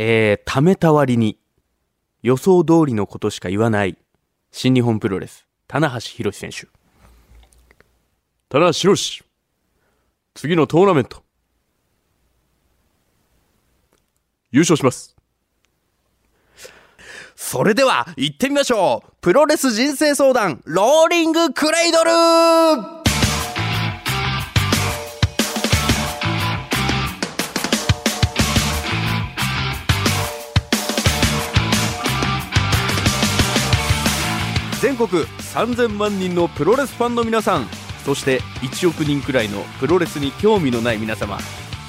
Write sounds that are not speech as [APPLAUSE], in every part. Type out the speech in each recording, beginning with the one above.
えー、貯めた割に予想通りのことしか言わない新日本プロレス、棚橋宏選手。棚橋宏次のトーナメント、優勝します。それでは、行ってみましょうプロレス人生相談、ローリングクレイドル全国3000万人のプロレスファンの皆さんそして1億人くらいのプロレスに興味のない皆様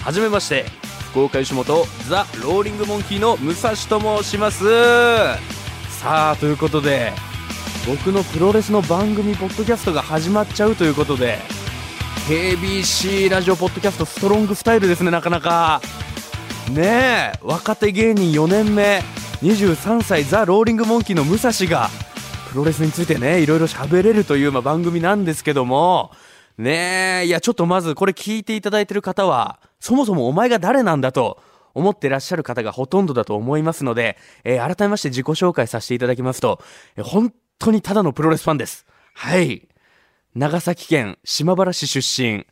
はじめまして福岡吉本ザ・ローリングモンキーの武蔵と申します。さあということで僕のプロレスの番組ポッドキャストが始まっちゃうということで KBC ラジオポッドキャストストロングスタイルですねなかなか。ねえ若手芸人4年目23歳ザ・ローリングモンキーの武蔵がプロレスについてねいろいろ喋れるという、まあ、番組なんですけどもねえいやちょっとまずこれ聞いていただいてる方はそもそもお前が誰なんだと思ってらっしゃる方がほとんどだと思いますので、えー改めまして自己紹介させていただきますと、えー本当にただのプロレスファンです。はい。長崎県島原市出身、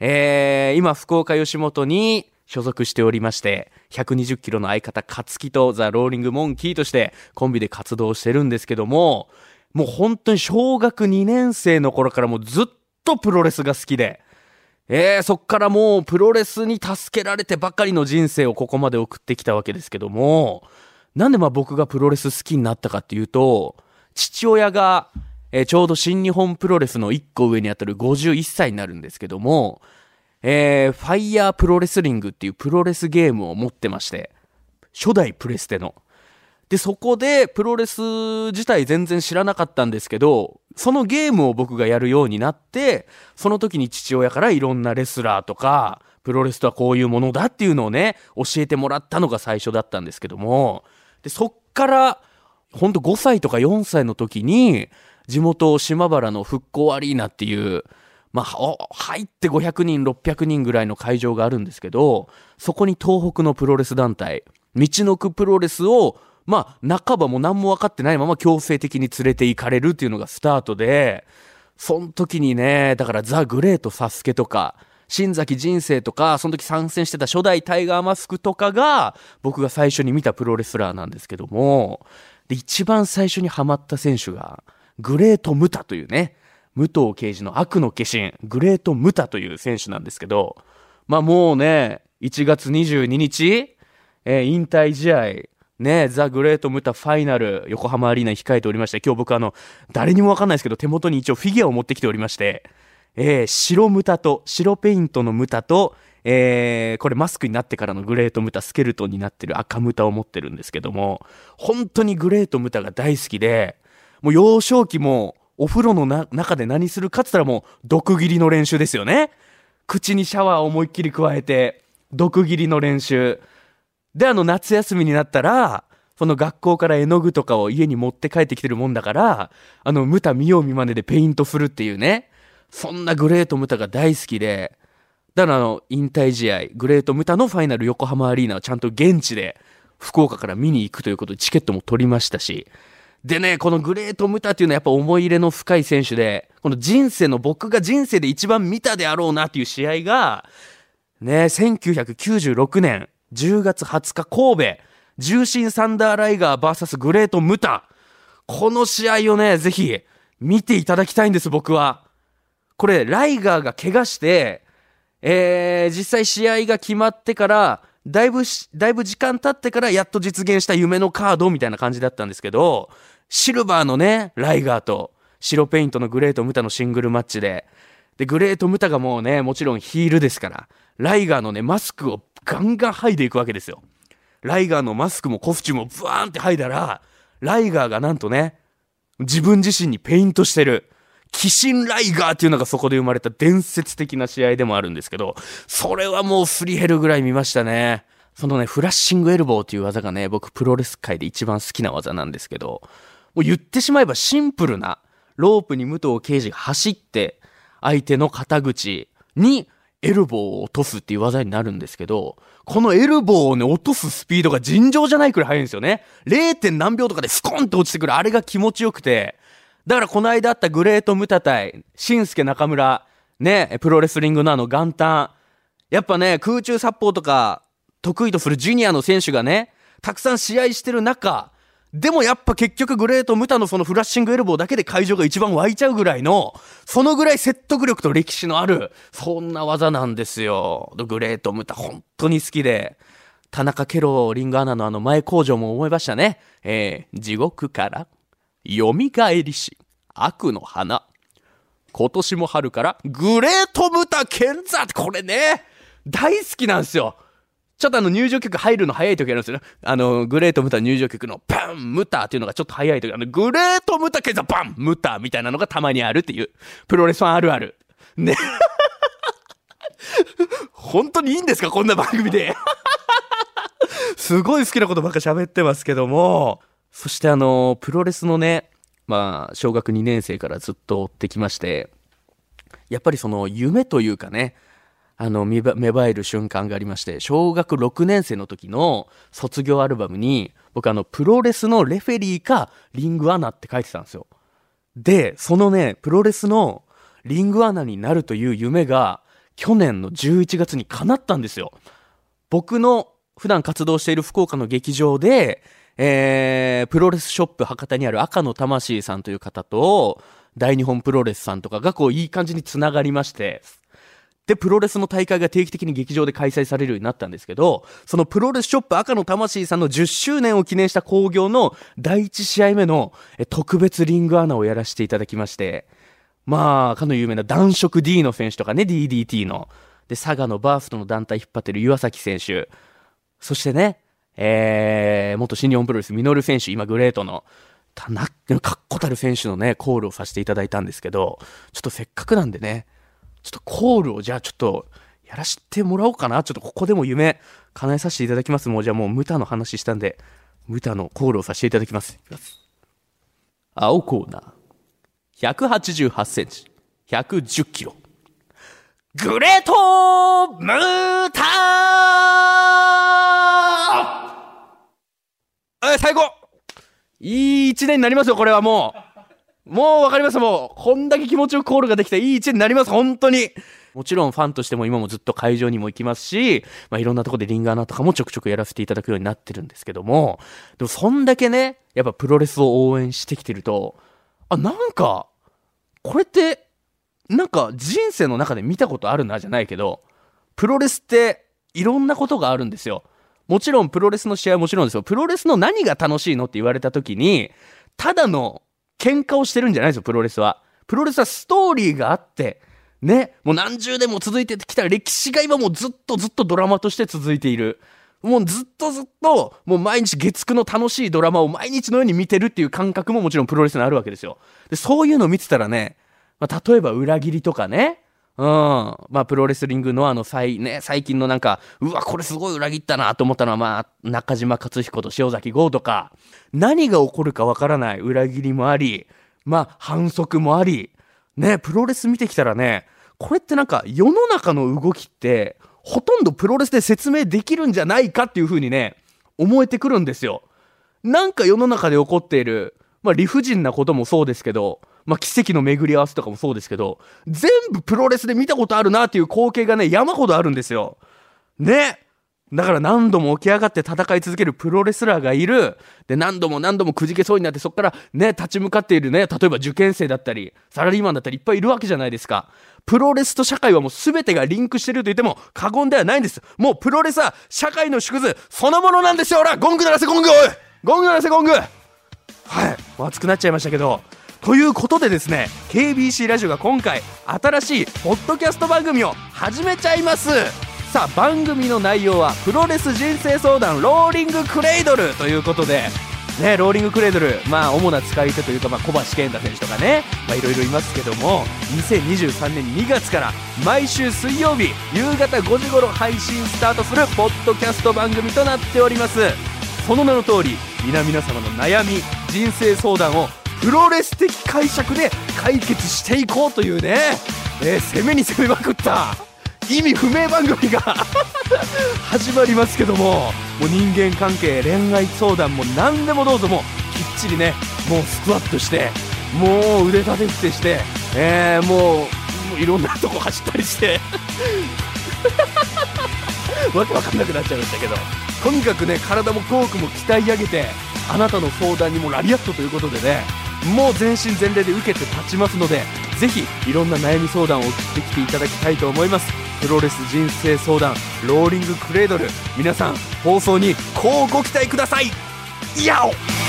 えー今福岡吉本に所属しておりまして、120キロの相方、勝木とザ・ローリング・モンキーとしてコンビで活動してるんですけども、もう本当に小学2年生の頃からもうずっとプロレスが好きで、えー、そっからもうプロレスに助けられてばかりの人生をここまで送ってきたわけですけども、なんでまあ僕がプロレス好きになったかっていうと、父親が、えーちょうど新日本プロレスの1個上にあたる51歳になるんですけども、えーファイヤープロレスリングっていうプロレスゲームを持ってまして、初代プレステの。で、そこでプロレス自体全然知らなかったんですけど、そのゲームを僕がやるようになって、その時に父親からいろんなレスラーとか、プロレスとはこういうものだっていうのをね、教えてもらったのが最初だったんですけども、で、そっから、ほんと5歳とか4歳の時に、地元島原の復興アリーナっていう、まあ、入って500人、600人ぐらいの会場があるんですけど、そこに東北のプロレス団体、道のくプロレスを、まあ、半ばも何も分かってないまま強制的に連れて行かれるっていうのがスタートで、その時にね、だからザ・グレート・サスケとか、新崎人生とか、その時参戦してた初代タイガーマスクとかが、僕が最初に見たプロレスラーなんですけども、で、一番最初にハマった選手が、グレート・ムタというね、武藤刑事の悪の化身、グレート・ムタという選手なんですけど、まあもうね、1月22日、えー引退試合、ね、ザ・グレート・ムタファイナル、横浜アリーナに控えておりまして、今日僕あの、誰にもわかんないですけど、手元に一応フィギュアを持ってきておりまして、えー白ムタと、白ペイントのムタと、えーこれマスクになってからのグレートムタ、スケルトンになってる赤ムタを持ってるんですけども、本当にグレートムタが大好きで、もう幼少期もお風呂の中で何するかって言ったらもう毒斬りの練習ですよね。口にシャワーを思いっきり加えて、毒斬りの練習。で、あの夏休みになったら、その学校から絵の具とかを家に持って帰ってきてるもんだから、あの、ムタ見よう見まねでペイントするっていうね。そんなグレートムタが大好きで、だからあの、引退試合、グレートムタのファイナル横浜アリーナをちゃんと現地で福岡から見に行くということでチケットも取りましたし、でね、このグレートムタっていうのはやっぱ思い入れの深い選手で、この人生の僕が人生で一番見たであろうなっていう試合が、ね、1996年10月20日神戸、重心サンダーライガー VS グレートムタ。この試合をね、ぜひ見ていただきたいんです、僕は。これ、ライガーが怪我して、えー、実際試合が決まってから、だいぶし、だいぶ時間経ってからやっと実現した夢のカードみたいな感じだったんですけど、シルバーのね、ライガーと白ペイントのグレートムタのシングルマッチで、で、グレートムタがもうね、もちろんヒールですから、ライガーのね、マスクをガンガン剥いでいくわけですよ。ライガーのマスクもコスチュームをブワーンって剥いだら、ライガーがなんとね、自分自身にペイントしてる。鬼神ライガーっていうのがそこで生まれた伝説的な試合でもあるんですけど、それはもうすり減るぐらい見ましたね。そのね、フラッシングエルボーっていう技がね、僕プロレス界で一番好きな技なんですけど、もう言ってしまえばシンプルな、ロープに武藤刑事が走って、相手の肩口にエルボーを落とすっていう技になるんですけど、このエルボーをね、落とすスピードが尋常じゃないくらい速いんですよね。0. 何秒とかでスコンと落ちてくる、あれが気持ちよくて、だからこの間あったグレートムタ対、シンスケ中村、ね、プロレスリングのあの元旦、やっぱね、空中殺法とか得意とするジュニアの選手がね、たくさん試合してる中、でもやっぱ結局グレート・ムタのそのフラッシングエルボーだけで会場が一番湧いちゃうぐらいの、そのぐらい説得力と歴史のある、そんな技なんですよ。グレート・ムタ本当に好きで。田中ケロリングアナのあの前工場も思いましたね。えー、地獄から蘇りし悪の花。今年も春からグレート・ムタ健座ってこれね、大好きなんですよ。ちょっとあの入場曲入るの早い時あるんですよね。あの、グレート・ムタ入場曲のパン・ムタっていうのがちょっと早い時、あの、グレート・ムタケンザ・パン・ムタみたいなのがたまにあるっていう、プロレスファンあるある。ね。[LAUGHS] 本当にいいんですか？こんな番組で。[LAUGHS] すごい好きなことばっか喋ってますけども。そしてあの、プロレスのね、まあ、小学2年生からずっと追ってきまして、やっぱりその夢というかね、あの芽生える瞬間がありまして小学6年生の時の卒業アルバムに僕あのプロレスのレフェリーかリングアナって書いてたんですよ。でそのねプロレスのリングアナになるという夢が去年の11月に叶ったんですよ。僕の普段活動している福岡の劇場で、えー、プロレスショップ博多にある赤の魂さんという方と大日本プロレスさんとかがこういい感じにつながりましてで、プロレスの大会が定期的に劇場で開催されるようになったんですけど、そのプロレスショップ赤の魂さんの10周年を記念した興行の第1試合目の特別リングアナをやらせていただきまして、まあ、かの有名な男色 D の選手とかね、DDT の。で、佐賀のバーストの団体引っ張ってる岩崎選手。そしてね、えー、元新日本プロレス、ミノル選手、今グレートの、たな、かっこたる選手のね、コールをさせていただいたんですけど、ちょっとせっかくなんでね、ちょっとコールをじゃあちょっとやらしてもらおうかな。ちょっとここでも夢叶えさせていただきます。もうじゃあもうムタの話したんで、ムタのコールをさせていただきます。青コーナー、188センチ、110キロ。グレートムターえ、最高いい一年になりますよ、これはもう。もうわかりますもう、こんだけ気持ちよくコールができていい一年になります、本当に。もちろんファンとしても今もずっと会場にも行きますし、まあ、いろんなとこでリンガーナとかもちょくちょくやらせていただくようになってるんですけども、でもそんだけね、やっぱプロレスを応援してきてると、あ、なんか、これって、なんか人生の中で見たことあるなじゃないけど、プロレスっていろんなことがあるんですよ。もちろんプロレスの試合はもちろんですよ。プロレスの何が楽しいのって言われた時に、ただの喧嘩をしてるんじゃないですよ、プロレスは。プロレスはストーリーがあって、ね、もう何十年も続いてきた歴史が今もうずっとずっとドラマとして続いている。もうずっとずっと、もう毎日月9の楽しいドラマを毎日のように見てるっていう感覚ももちろんプロレスにあるわけですよ。で、そういうのを見てたらね、まあ、例えば裏切りとかね、うん。まあ、プロレスリングのあの、最、ね、最近のなんか、うわ、これすごい裏切ったなと思ったのは、まあ、中島克彦と塩崎豪とか、何が起こるかわからない裏切りもあり、まあ、反則もあり、ね、プロレス見てきたらね、これってなんか、世の中の動きって、ほとんどプロレスで説明できるんじゃないかっていう風にね、思えてくるんですよ。なんか世の中で起こっている、まあ、理不尽なこともそうですけど、まあ、奇跡の巡り合わせとかもそうですけど、全部プロレスで見たことあるなっていう光景がね、山ほどあるんですよ。ね。だから何度も起き上がって戦い続けるプロレスラーがいる。で、何度も何度もくじけそうになって、そこからね、立ち向かっているね、例えば受験生だったり、サラリーマンだったりいっぱいいるわけじゃないですか。プロレスと社会はもう全てがリンクしてると言っても過言ではないんです。もうプロレスは社会の縮図そのものなんですよほらゴング鳴らせゴングおいゴング鳴らせゴングはい。熱くなっちゃいましたけど。ということでですね KBC ラジオが今回新しいポッドキャスト番組を始めちゃいます。さあ番組の内容はプロレス人生相談ローリングクレイドルということで。ね、ローリングクレードル、まあ、主な使い手というか、まあ、小橋健太選手とかね、まあ、いろいろいますけども、2023年2月から毎週水曜日、夕方5時頃配信スタートするポッドキャスト番組となっております。その名の通り、皆々様の悩み、人生相談をプロレス的解釈で解決していこうというね、えー、攻めに攻めまくった。意味不明番組が [LAUGHS] 始まりますけども。もう人間関係恋愛相談も何でもどうぞもうきっちりねもうスクワットしてもう腕立て伏せしてえー、もうもういろんなとこ走ったりして。わけわかんなくなっちゃいましたけど。とにかくね体もトークも鍛え上げてあなたの相談にもラリアットということでねもう全身全霊で受けて立ちますのでぜひいろんな悩み相談を送ってきていただきたいと思います。プロレス人生相談ローリングクレードル皆さん放送にこうご期待ください。やお！